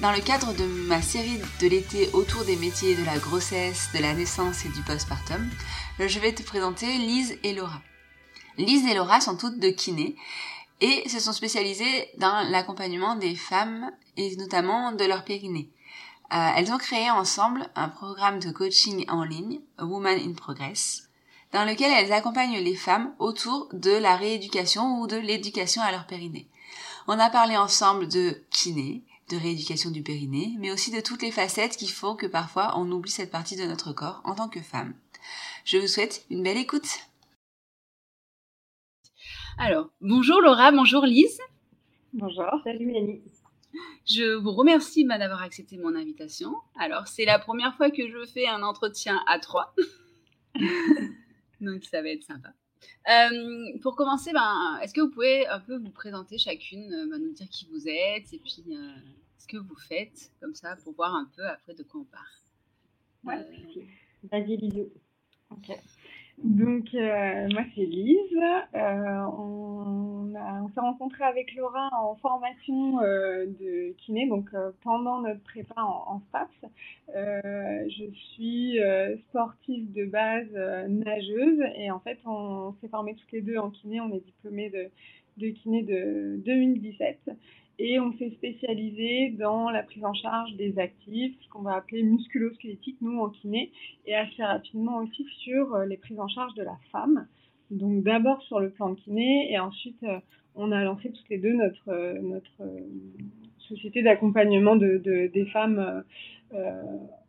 dans le cadre de ma série de l'été autour des métiers de la grossesse, de la naissance et du postpartum, je vais te présenter Lise et Laura. Lise et Laura sont toutes de kiné et se sont spécialisées dans l'accompagnement des femmes et notamment de leur périnée. Euh, elles ont créé ensemble un programme de coaching en ligne, Woman in Progress, dans lequel elles accompagnent les femmes autour de la rééducation ou de l'éducation à leur périnée. On a parlé ensemble de kiné, de rééducation du périnée, mais aussi de toutes les facettes qui font que parfois on oublie cette partie de notre corps en tant que femme. Je vous souhaite une belle écoute. Alors, bonjour Laura, bonjour Lise. Bonjour, salut Mélanie. Je vous remercie d'avoir accepté mon invitation. Alors, c'est la première fois que je fais un entretien à trois. Donc, ça va être sympa. Euh, pour commencer, ben, est-ce que vous pouvez un peu vous présenter chacune, euh, ben, nous dire qui vous êtes et puis euh, ce que vous faites, comme ça, pour voir un peu après de quoi on parle. Ouais, vas-y Lisou. Ok. Donc, euh, moi, c'est Lise. Euh, on, s'est rencontré avec Laura en formation euh, de kiné, donc pendant notre prépa en, en STAPS. je suis sportive de base nageuse et en fait, on s'est formés toutes les deux en kiné. On est diplômés de, de kiné de 2017 et on s'est spécialisé dans la prise en charge des actifs, ce qu'on va appeler musculosquelettiques, nous en kiné, et assez rapidement aussi sur euh, les prises en charge de la femme. Donc d'abord sur le plan de kiné, et ensuite euh, on a lancé toutes les deux notre, euh, notre société d'accompagnement de, des femmes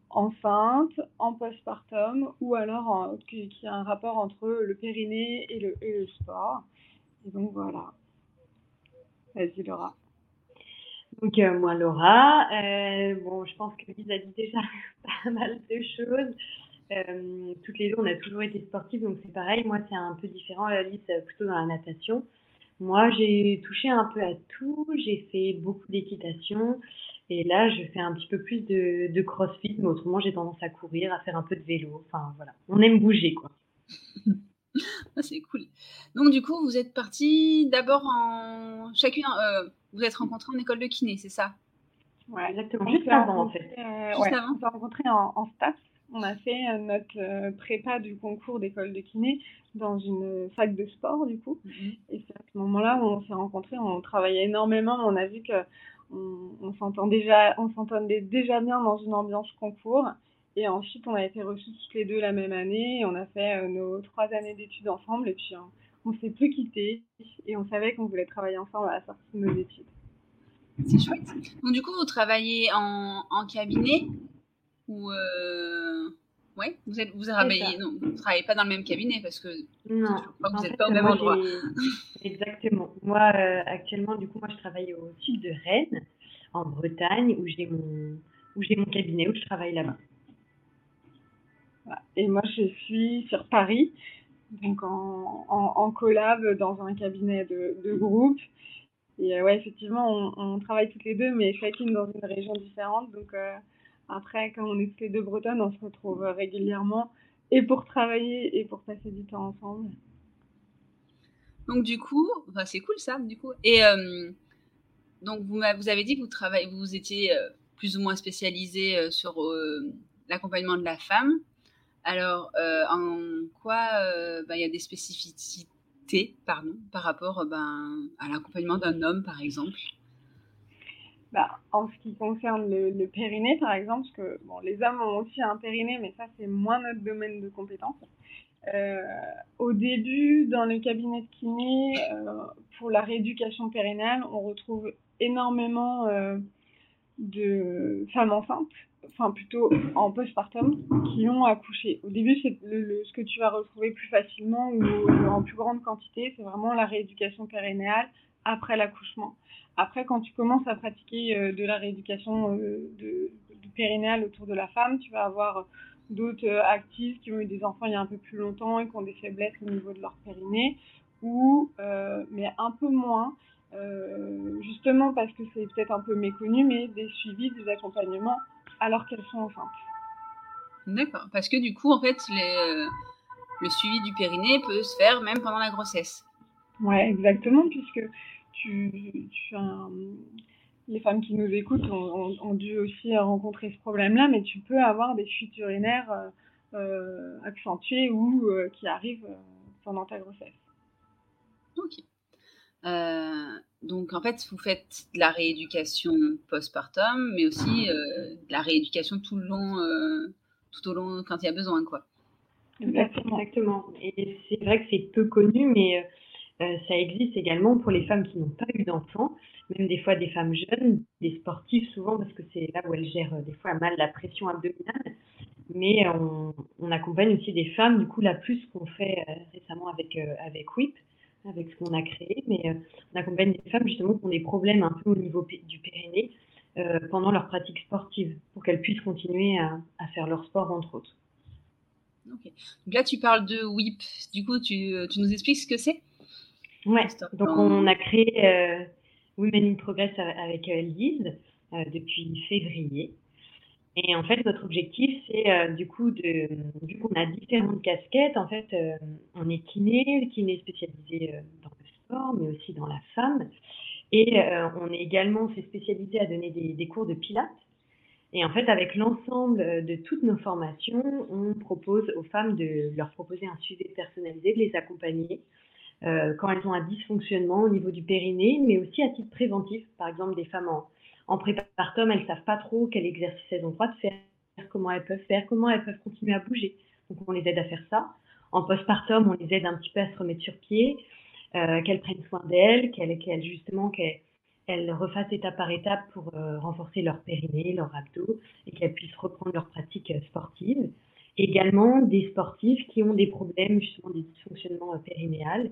enceintes, en postpartum, ou alors qui, qui, a un rapport entre le périnée et le, et le sport. Et donc voilà. Vas-y Laura. Donc euh, moi Laura, euh, bon je pense que Lise a dit déjà pas mal de choses. Euh, toutes les deux on a toujours été sportives donc c'est pareil. Moi c'est un peu différent. Lise plutôt dans la natation. Moi j'ai touché un peu à tout. J'ai fait beaucoup d'équitation et là je fais un petit peu plus de, de crossfit mais autrement j'ai tendance à courir, à faire un peu de vélo. Enfin voilà, on aime bouger quoi. Ah, c'est cool. Donc du coup vous êtes partis d'abord en chacune. Euh vous êtes rencontrés en école de kiné, c'est ça? Ouais, exactement. Juste avant, en fait. Euh, Juste avant. On s'est rencontrés en, en STAPS, on a fait notre prépa du concours d'école de kiné dans une fac de sport, du coup. Mhm. Et c'est à ce moment-là où on s'est rencontrés, on travaillait énormément, on a vu que on, déjà, on s'entendait déjà bien dans une ambiance concours. Et ensuite, on a été reçus toutes les deux la même année. On a fait nos trois années d'études ensemble. Et puis, on s'est plus quittés. Et on savait qu'on voulait travailler ensemble à la sortie de nos études. C'est chouette. Donc, du coup, vous travaillez en, en cabinet ou euh... Ouais, vous êtes vous travaillez non, vous travaillez pas dans le même cabinet parce que non, je crois que vous n'êtes pas au même endroit. Exactement. Moi, euh, actuellement, du coup, moi, je travaille au sud de Rennes, en Bretagne, où j'ai mon où j'ai mon cabinet où je travaille là-bas. Et moi, je suis sur Paris, donc en, en, collab dans un cabinet de, groupe. Et euh, ouais, effectivement, on, travaille toutes les deux, mais chacune dans une région différente. Donc euh, après, quand on est toutes les deux bretonnes, on se retrouve régulièrement et pour travailler et pour passer du temps ensemble. Donc du coup, enfin, c'est cool ça, du coup. Et euh, donc vous, avez dit que vous travaillez, vous étiez euh, plus ou moins spécialisé sur l'accompagnement de la femme. Alors, en quoi ben, il y a des spécificités par rapport euh, ben, à l'accompagnement d'un homme, par exemple? Bah, En ce qui concerne le, périnée, par exemple, parce que bon, les hommes ont aussi un périnée, mais ça, c'est moins notre domaine de compétence. Euh, au début, dans le cabinet de kiné, euh, pour la rééducation périnale, on retrouve énormément de femmes enceintes enfin plutôt en postpartum, qui ont accouché. Au début, c'est le, ce que tu vas retrouver plus facilement ou en plus grande quantité, c'est vraiment la rééducation périnéale après l'accouchement. Après, quand tu commences à pratiquer euh, de la rééducation euh, de, du périnéal autour de la femme, tu vas avoir d'autres euh, actifs qui ont eu des enfants il y a un peu plus longtemps et qui ont des faiblesses au niveau de leur périnée, ou, mais un peu moins, justement parce que c'est peut-être un peu méconnu, mais des suivis, des accompagnements alors qu'elles sont enceintes. D'accord, parce que du coup, en fait, euh, le suivi du périnée peut se faire même pendant la grossesse. Ouais, exactement, puisque tu, les femmes qui nous écoutent ont, dû aussi rencontrer ce problème-là, mais tu peux avoir des fuites urinaires euh, euh, accentuées ou qui arrivent pendant ta grossesse. Ok. Euh, donc en fait, vous faites de la rééducation postpartum, mais aussi euh, de la rééducation tout le long, euh, tout au long quand il y a besoin, quoi. Exactement. Et c'est vrai que c'est peu connu, mais ça existe également pour les femmes qui n'ont pas eu d'enfants, même des fois des femmes jeunes, des sportives souvent, parce que c'est là où elles gèrent des fois mal la pression abdominale. Mais on, accompagne aussi des femmes, du coup, la plus qu'on fait récemment avec, avec WIP, avec ce qu'on a créé, mais euh, on accompagne des femmes justement qui ont des problèmes un peu au niveau du périnée euh, pendant leur pratique sportive pour qu'elles puissent continuer à, faire leur sport entre autres. Ok. Donc là, tu parles de WIP. Du coup, tu, tu nous expliques ce que c'est? Ouais. Donc on a créé euh, Women in Progress avec Lise depuis février. Et en fait, notre objectif, c'est euh, du coup de, du coup, on a différentes casquettes. En fait, euh, on est kiné, kiné spécialisé euh, dans le sport, mais aussi dans la femme. Et on est également, s'est spécialisé à donner des, des, cours de pilates. Et en fait, avec l'ensemble de toutes nos formations, on propose aux femmes de leur proposer un suivi personnalisé, de les accompagner quand elles ont un dysfonctionnement au niveau du périnée, mais aussi à titre préventif, par exemple des femmes en, en prépartum, elles savent pas trop quel exercice elles ont droit de faire, comment elles peuvent faire, comment elles peuvent continuer à bouger. Donc on les aide à faire ça. En postpartum, on les aide un petit peu à se remettre sur pied, euh, qu'elles prennent soin d'elles, qu'elles justement qu'elles refassent étape par étape pour euh, renforcer leur périnée, leur abdos et qu'elles puissent reprendre leur pratique euh, sportive. Également des sportifs qui ont des problèmes justement des dysfonctionnements périnéales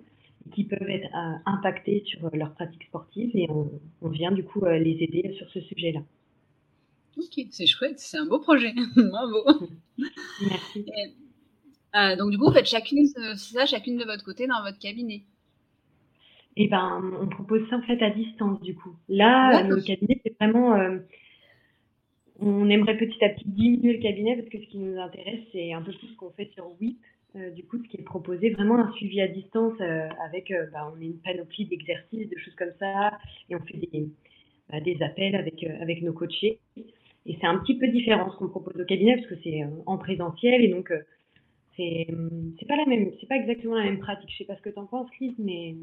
qui peuvent être euh, impactés sur euh, leur pratique sportive et on, vient du coup euh, les aider sur ce sujet-là. Ok, c'est chouette, c'est un beau projet, bravo. Merci. donc du coup, vous faites chacune, ça, chacune de votre côté dans votre cabinet? Eh ben, on propose ça en fait à distance du coup. Là, notre cabinet, c'est vraiment, on aimerait petit à petit diminuer le cabinet parce que ce qui nous intéresse, c'est un peu plus ce qu'on fait sur WIP, euh, du coup, ce qui est proposé, vraiment un suivi à distance euh, avec, euh, bah, on a une panoplie d'exercices, de choses comme ça, et on fait des, bah, des appels avec, avec nos coachés. et c'est un petit peu différent ce qu'on propose au cabinet parce que c'est en présentiel et donc c'est pas pas exactement la même pratique. Je sais pas ce que tu en penses, Lise, mais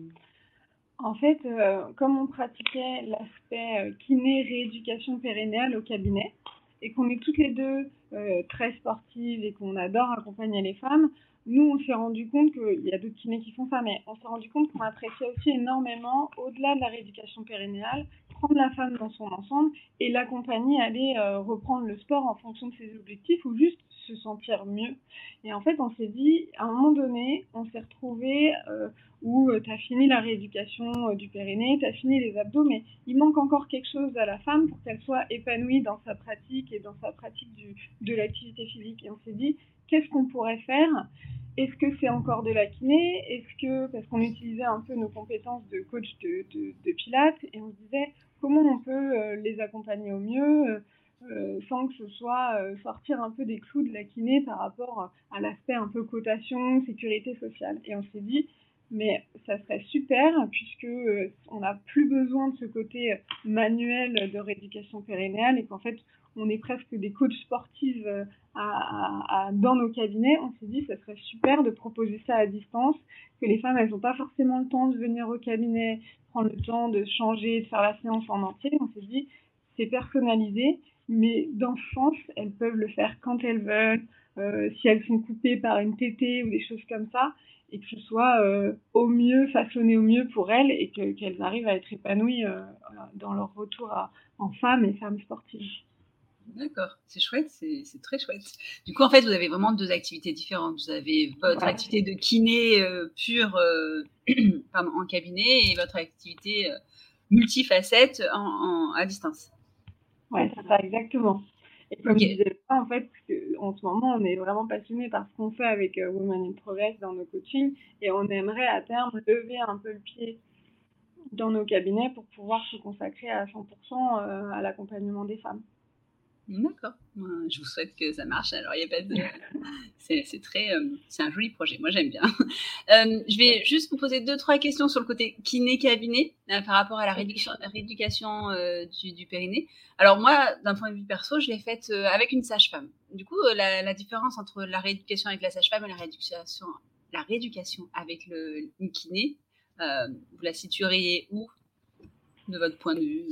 en fait, comme on pratiquait l'aspect kiné rééducation périnéale au cabinet et qu'on est toutes les deux très sportives et qu'on adore accompagner les femmes, nous, on s'est rendu compte qu'il y a d'autres kinés qui font ça, mais on s'est rendu compte qu'on appréciait aussi énormément, au-delà de la rééducation périnéale, prendre la femme dans son ensemble et l'accompagner à aller euh, reprendre le sport en fonction de ses objectifs ou juste se sentir mieux. Et en fait, on s'est dit, à un moment donné, on s'est retrouvé euh, où euh, tu as fini la rééducation du périnée, tu as fini les abdos, mais il manque encore quelque chose à la femme pour qu'elle soit épanouie dans sa pratique et dans sa pratique de l'activité physique. Et on s'est dit, qu'est-ce qu'on pourrait faire? Est-ce que c'est encore de la kiné? Est-ce que, parce qu'on utilisait un peu nos compétences de coach de, de, pilates, et on se disait comment on peut euh, les accompagner au mieux euh, euh, sans que ce soit sortir un peu des clous de la kiné par rapport à l'aspect un peu cotation, sécurité sociale? Et on s'est dit, mais ça serait super puisque on n'a plus besoin de ce côté manuel de rééducation périnéale et qu'en fait on est presque des coachs sportifs euh, dans nos cabinets, on s'est dit ce serait super de proposer ça à distance, que les femmes, elles n'ont pas forcément le temps de venir au cabinet, prendre le temps de changer, de faire la séance en entier. On s'est dit, c'est personnalisé, mais dans ce sens, elles peuvent le faire quand elles veulent, euh, si elles sont coupées par une tétée ou des choses comme ça, et que ce soit euh, au mieux, façonné au mieux pour elles, et qu'elles arrivent à être épanouies dans leur retour en femmes et femmes sportives. D'accord, c'est chouette, c'est très chouette. Du coup, en fait, vous avez vraiment deux activités différentes. Vous avez votre activité de kiné euh, pure euh, en cabinet et votre activité euh, multifacette en, à distance. Oui, c'est ça, exactement. Et comme je disais en fait, en ce moment, on est vraiment passionné par ce qu'on fait avec Women in Progress dans nos coachings et on aimerait à terme lever un peu le pied dans nos cabinets pour pouvoir se consacrer à 100% à l'accompagnement des femmes. D'accord. Je vous souhaite que ça marche. Alors, il y a pas de. C'est très. Euh, c'est un joli projet. Moi, j'aime bien. Euh, je vais juste vous poser deux, trois questions sur le côté kiné-cabinet euh, par rapport à la rééducation du, du, périnée. Alors, moi, d'un point de vue perso, je l'ai faite avec une sage-femme. Du coup, la, différence entre la rééducation avec la sage-femme et la rééducation, la rééducation avec le, kiné, vous la situeriez où de votre point de vue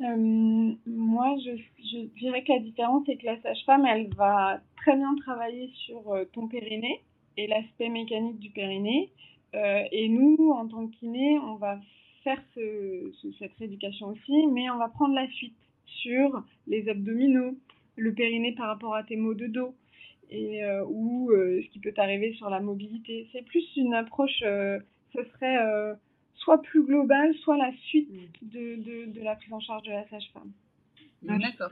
euh, moi, je, dirais que la différence, c'est que la sage-femme, elle va très bien travailler sur euh, ton périnée et l'aspect mécanique du périnée. Euh, et nous, en tant que kiné, on va faire ce, cette rééducation aussi, mais on va prendre la suite sur les abdominaux, le périnée par rapport à tes maux de dos et euh, ou ce qui peut t'arriver sur la mobilité. C'est plus une approche, ce serait soit plus globale, soit la suite mm. de, de, la prise en charge de la sage-femme. D'accord.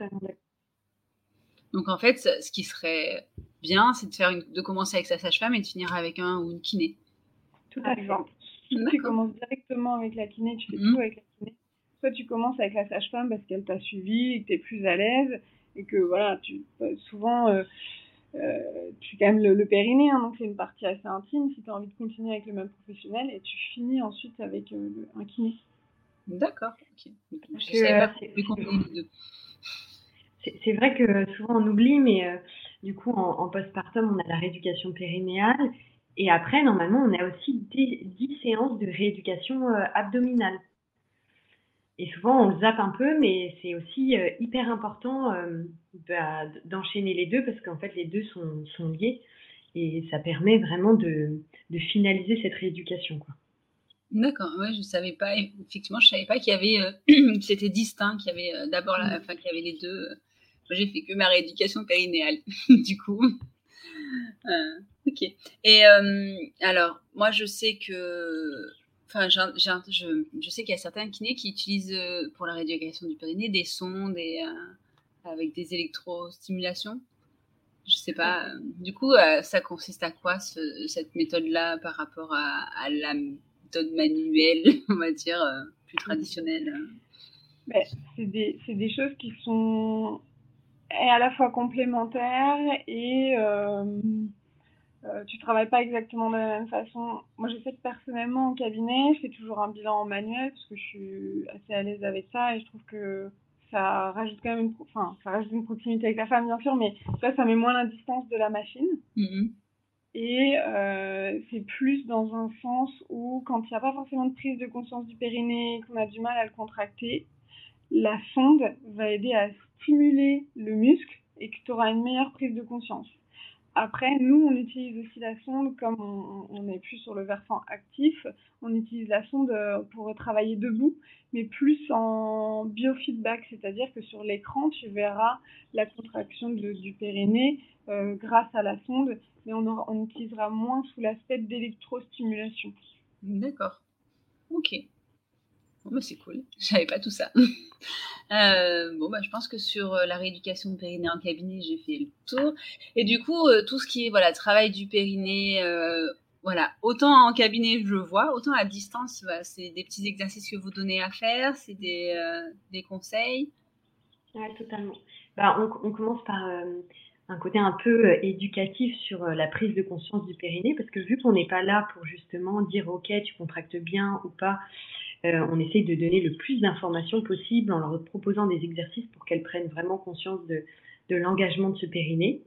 Donc en fait, ce qui serait bien, c'est de, faire de commencer avec sa sage-femme et de finir avec un ou une kiné. Tout à fait. tu commences directement avec la kiné, tu fais mm. tout avec la kiné. Soit tu commences avec la sage-femme parce qu'elle t'a suivi et que tu es plus à l'aise et que voilà, tu souvent euh, euh, tu gagnes le, le périnée, hein, donc c'est une partie assez intime si tu as envie de continuer avec le même professionnel et tu finis ensuite avec euh, un kiné. D'accord, ok. C'est vrai que souvent on oublie, mais euh, du coup en, postpartum on a la rééducation périnéale et après normalement on a aussi 10 séances de rééducation abdominale. Et souvent, on le zappe un peu, mais c'est aussi euh, hyper important euh, bah, d'enchaîner les deux parce qu'en fait, les deux sont, sont, liés et ça permet vraiment de, de finaliser cette rééducation. Quoi. D'accord, ouais, je savais pas, effectivement, je savais pas qu'il y avait, euh, c'était distinct, qu'il y avait d'abord, la, mm. enfin, qu'il y avait les deux. Moi, j'ai fait que ma rééducation périnéale, du coup. ok. Et alors, moi, je sais que Enfin, je, je, sais qu'il y a certains kinés qui utilisent euh, pour la rééducation du périnée des sondes et, euh, avec des électrostimulations. Je sais pas. Du coup, euh, ça consiste à quoi cette méthode-là par rapport à, la méthode manuelle, on va dire, plus traditionnelle? Ben, C'est des, des, choses qui sont à la fois complémentaires et euh, tu travailles pas exactement de la même façon. Moi, je sais que personnellement, en cabinet, je fais toujours un bilan manuel parce que je suis assez à l'aise avec ça et je trouve que ça rajoute quand même une, enfin, ça rajoute une proximité avec la femme, bien sûr, mais ça, ça met moins la distance de la machine. Mhm. Et euh, c'est plus dans un sens où, quand il n'y a pas forcément de prise de conscience du périnée, qu'on a du mal à le contracter, la sonde va aider à stimuler le muscle et que tu auras une meilleure prise de conscience. Après, nous, on utilise aussi la sonde comme on, est plus sur le versant actif. On utilise la sonde euh, pour travailler debout, mais plus en biofeedback, c'est-à-dire que sur l'écran, tu verras la contraction du périnée euh, grâce à la sonde, mais on, on utilisera moins sous l'aspect d'électrostimulation. D'accord. Ok. Bon, bah, c'est cool. Je savais pas tout ça. Euh, bon, bah, je pense que sur euh, la rééducation de périnée en cabinet, j'ai fait le tour. Et du coup, euh, tout ce qui est voilà travail du périnée, voilà, autant en cabinet je vois, autant à distance, bah, c'est des petits exercices que vous donnez à faire, c'est des, des conseils. Oui, totalement. Bah, on, on, commence par un côté un peu éducatif sur la prise de conscience du périnée, parce que vu qu'on n'est pas là pour justement dire ok, tu contractes bien ou pas, euh, on essaye de donner le plus d'informations possible en leur proposant des exercices pour qu'elles prennent vraiment conscience de, l'engagement de ce périnée.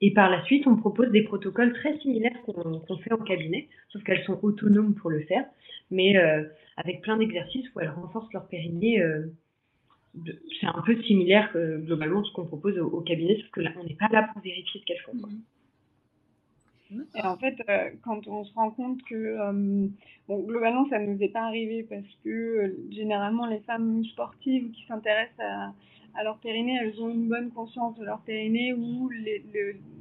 Et par la suite, on propose des protocoles très similaires qu'on fait en cabinet, sauf qu'elles sont autonomes pour le faire, mais euh, avec plein d'exercices où elles renforcent leur périnée. Euh, c'est un peu similaire globalement ce qu'on propose au, cabinet, sauf que là, on n'est pas là pour vérifier ce qu'elles font. Et en fait, euh, quand on se rend compte que, euh, bon, globalement, ça ne nous est pas arrivé parce que euh, généralement, les femmes sportives qui s'intéressent à, leur périnée, elles ont une bonne conscience de leur périnée ou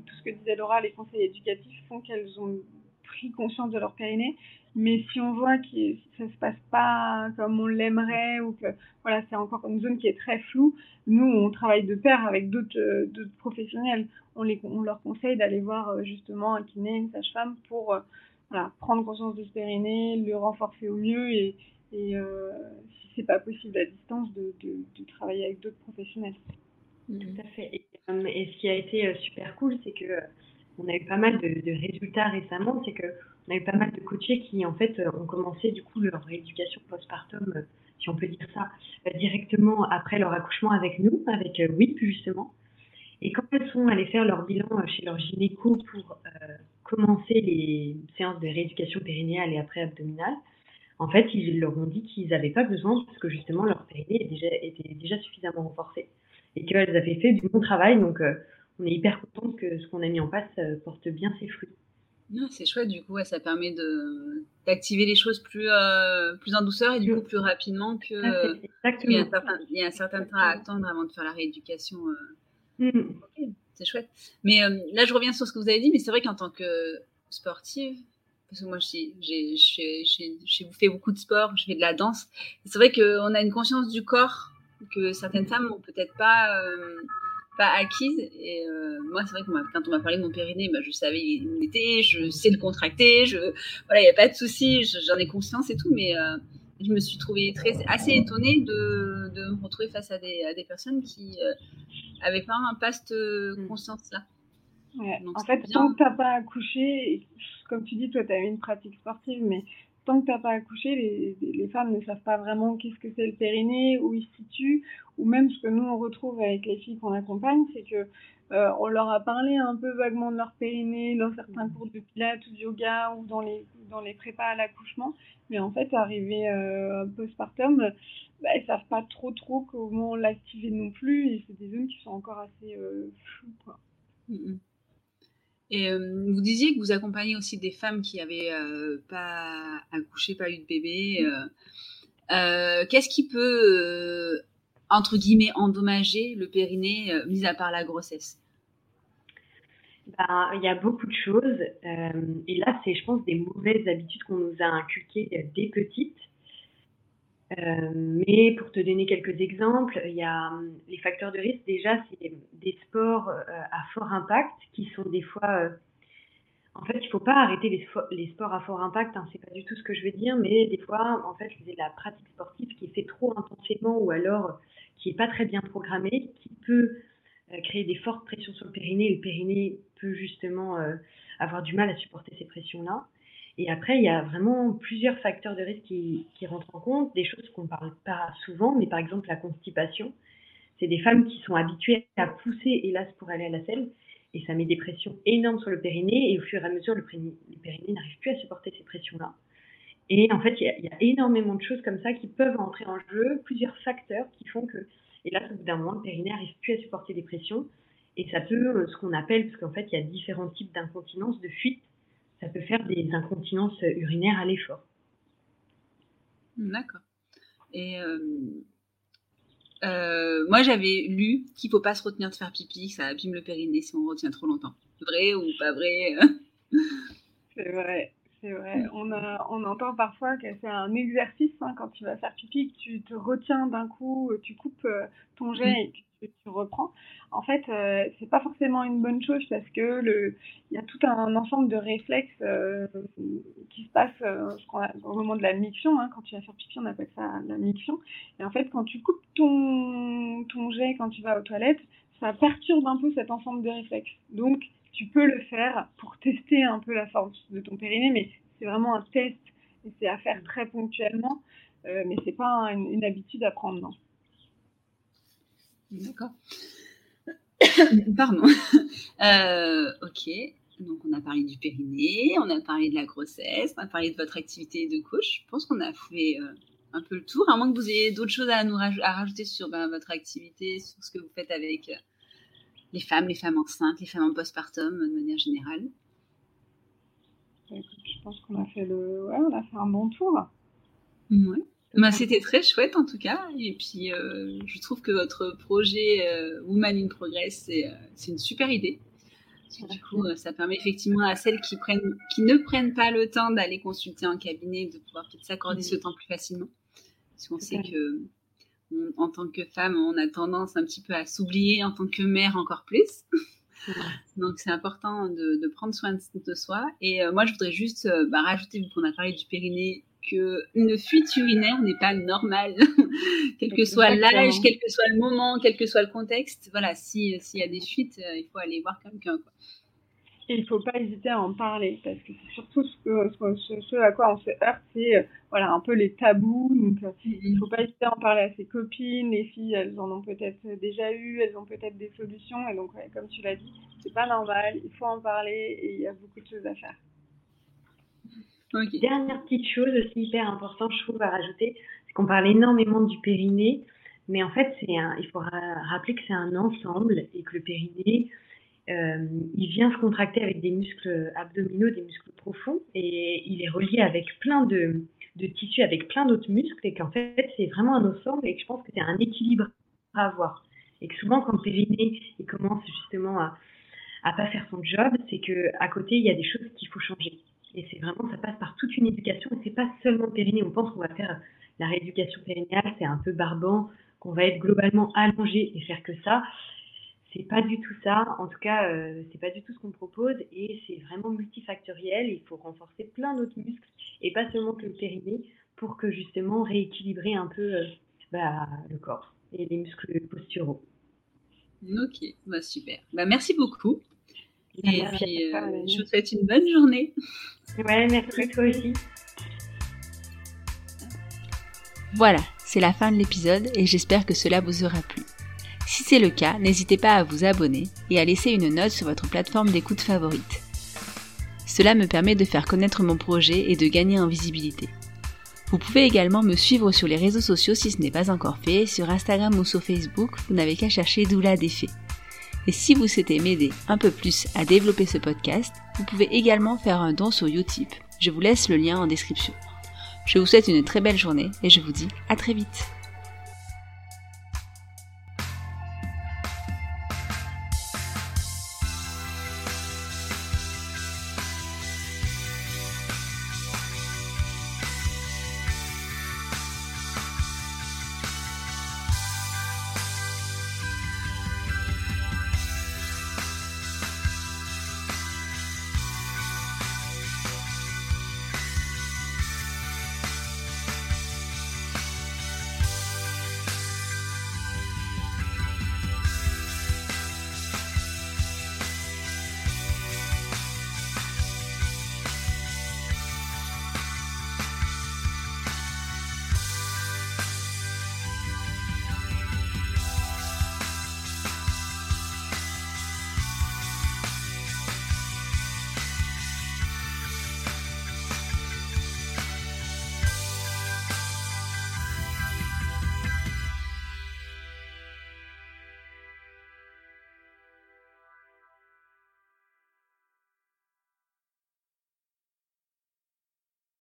tout ce que disait Laura, les conseils éducatifs font qu'elles ont pris conscience de leur périnée. Mais si on voit que ça se passe pas comme on l'aimerait ou que voilà, c'est encore une zone qui est très floue, nous, on travaille de pair avec d'autres professionnels on, les, on leur conseille d'aller voir euh, justement un kiné, une sage-femme pour euh, voilà, prendre conscience de ce périnée, le renforcer au mieux et, et euh, si c'est pas possible à distance, de, de, travailler avec d'autres professionnels. Tout à fait. Et, ce qui a été super cool, c'est que on a eu pas mal de, résultats récemment, c'est que on a eu pas mal de coachés qui en fait ont commencé du coup leur rééducation postpartum, si on peut dire ça, directement après leur accouchement avec nous, avec WIP justement. Et quand elles sont allées faire leur bilan euh, chez leur gynéco pour euh, commencer les séances de rééducation périnéale et après abdominale, en fait, ils leur ont dit qu'ils n'avaient pas besoin parce que justement leur périnée était déjà, suffisamment renforcé et qu'elles avaient fait du bon travail. Donc, euh, on est hyper content que ce qu'on a mis en place porte bien ses fruits. c'est chouette, du coup, ça permet d'activer les choses plus, plus en douceur et du coup plus rapidement que. il, y a un certain, il y a un certain temps à attendre avant de faire la rééducation. Mm. c'est chouette. Mais euh, là, je reviens sur ce que vous avez dit, mais c'est vrai qu'en tant que sportive, parce que moi, j'ai fait beaucoup de sport, je fais de la danse, c'est vrai qu'on a une conscience du corps que certaines femmes n'ont peut-être pas, euh, acquise. Et euh, moi, c'est vrai que quand on m'a parlé de mon périnée, bah, je savais où il était, je sais le contracter, il n'y a pas de souci, j'en ai conscience et tout, mais je me suis trouvée assez étonnée de, me retrouver face à des personnes qui avec pas, un paste mm. conscience-là. en fait, tant que tu n'as pas accouché, comme tu dis, toi, tu as eu une pratique sportive, mais tant que tu n'as pas accouché, les, les, femmes ne savent pas vraiment qu'est-ce que c'est le périnée, où il se situe, ou même ce que nous, on retrouve avec les filles qu'on accompagne, c'est que euh, on leur a parlé un peu vaguement de leur périnée dans certains cours de pilates ou de yoga ou dans les, dans les prépas à l'accouchement. Mais en fait, arrivé euh, postpartum, bah, ils savent pas trop trop comment l'activer non plus. Et c'est des zones qui sont encore assez euh, floues. Quoi. Mm, mm. Et euh, vous disiez que vous accompagnez aussi des femmes qui avaient pas accouché, pas eu de bébé. Qu'est-ce qui peut, entre guillemets, endommager le périnée, mis à part la grossesse? Ben, il y a beaucoup de choses. Euh, et là, c'est, je pense, des mauvaises habitudes qu'on nous a inculquées euh, dès petites. Euh, mais pour te donner quelques exemples, il y a les facteurs de risque. Déjà, c'est des sports à fort impact qui sont des fois. En fait, il ne faut pas arrêter les, sports à fort impact. Hein, c'est pas du tout ce que je veux dire, mais des fois, en fait, c'est la pratique sportive qui est fait trop intensément ou alors qui est pas très bien programmée, qui peut créer des fortes pressions sur le périnée. le périnée peut justement euh, avoir du mal à supporter ces pressions-là. Et après, il y a vraiment plusieurs facteurs de risque qui, rentrent en compte, des choses qu'on ne parle pas souvent, mais par exemple la constipation. c'est des femmes qui sont habituées à pousser, hélas, pour aller à la selle, et ça met des pressions énormes sur le périnée, et au fur et à mesure, le, périnée, n'arrive plus à supporter ces pressions-là. Et en fait, il y, a énormément de choses comme ça qui peuvent entrer en jeu, plusieurs facteurs qui font que, hélas, au bout d'un moment, le périnée n'arrive plus à supporter les pressions, et ça peut, euh, ce qu'on appelle, parce qu'en fait, il y a différents types d'incontinence, de fuite, ça peut faire des incontinences urinaires à l'effort. D'accord. Et euh, euh, moi, j'avais lu qu'il ne faut pas se retenir de faire pipi, que ça abîme le périnée si on retient trop longtemps. Vrai ou pas vrai? C'est vrai. C'est vrai. On, on entend parfois que c'est un exercice hein, quand tu vas faire pipi, que tu te retiens d'un coup, tu coupes ton jet et tu reprends, en fait, euh, c'est pas forcément une bonne chose parce que le, il y a tout un ensemble de réflexes euh, qui se passent euh, au moment de la miction. Hein, quand tu vas faire pipi, on appelle ça la miction. Et en fait, quand tu coupes ton, jet quand tu vas aux toilettes, ça perturbe un peu cet ensemble de réflexes. Donc, tu peux le faire pour tester un peu la force de ton périnée, mais c'est vraiment un test et c'est à faire très ponctuellement. mais c'est pas une habitude à prendre, non. D'accord. Pardon. Euh, ok. Donc, on a parlé du périnée, on a parlé de la grossesse, on a parlé de votre activité de coach. Je pense qu'on a fait euh, un peu le tour, à moins que vous ayez d'autres choses à nous à rajouter sur ben, votre activité, sur ce que vous faites avec euh, les femmes, les femmes enceintes, les femmes en postpartum de manière générale. Je pense qu'on a fait le, ouais, on a fait un bon tour. Ouais. Bah, c'était très chouette en tout cas. Et puis, euh, je trouve que votre projet euh, Woman in Progress, c'est euh, une super idée. Du coup, ça permet effectivement à celles qui, prennent, qui ne prennent pas le temps d'aller consulter en cabinet de pouvoir s'accorder ce temps plus facilement. Parce qu'on sait que en tant que femme, on a tendance un petit peu à s'oublier, en tant que mère encore plus. Donc c'est important de, de, prendre soin de, soi. Et moi, je voudrais juste bah, rajouter, vu qu'on a parlé du périnée qu'une fuite urinaire n'est pas normale, quel que soit l'âge, quel que soit le moment, quel que soit le contexte. Voilà, s'il y a des fuites, euh, il faut aller voir quelqu'un. Il ne faut pas hésiter à en parler, parce que c'est surtout ce, à quoi on se heurte, c'est euh, voilà, un peu les tabous. Donc, euh, il ne faut pas hésiter à en parler à ses copines. Les filles, elles en ont peut-être déjà eu, elles ont peut-être des solutions. Et donc, comme tu l'as dit, c'est pas normal, il faut en parler et il y a beaucoup de choses à faire. Dernière petite chose aussi hyper importante, je trouve, à rajouter, c'est qu'on parle énormément du périnée, mais en fait, c'est il faut rappeler que c'est un ensemble et que le périnée, euh, il vient se contracter avec des muscles abdominaux, des muscles profonds, et il est relié avec plein de, de tissus, avec plein d'autres muscles, et qu'en fait, c'est vraiment un ensemble, et que je pense que c'est un équilibre à avoir. Et que souvent, quand le périnée commence justement à, à pas faire son job, c'est que à côté, il y a des choses qu'il faut changer. Et c'est vraiment, ça passe par toute une éducation. Et c'est pas seulement périnée. On pense qu'on va faire la rééducation périnéale, c'est un peu barbant, qu'on va être globalement allongé et faire que ça. C'est pas du tout ça. En tout cas, euh, c'est pas du tout ce qu'on propose. Et c'est vraiment multifactoriel. Il faut renforcer plein d'autres muscles et pas seulement que le périnée pour que justement rééquilibrer un peu euh, bah, le corps et les muscles posturaux. Ok, bah super. Bah, merci beaucoup. Et puis, euh, je vous souhaite une bonne journée. Ouais, merci toi aussi. Voilà, c'est la fin de l'épisode et j'espère que cela vous aura plu. Si c'est le cas, n'hésitez pas à vous abonner et à laisser une note sur votre plateforme d'écoute favorite. Cela me permet de faire connaître mon projet et de gagner en visibilité. Vous pouvez également me suivre sur les réseaux sociaux si ce n'est pas encore fait, sur Instagram ou sur Facebook, vous n'avez qu'à chercher Doula Défait. Et si vous souhaitez m'aider un peu plus à développer ce podcast, vous pouvez également faire un don sur Utip. Je vous laisse le lien en description. Je vous souhaite une très belle journée et je vous dis à très vite.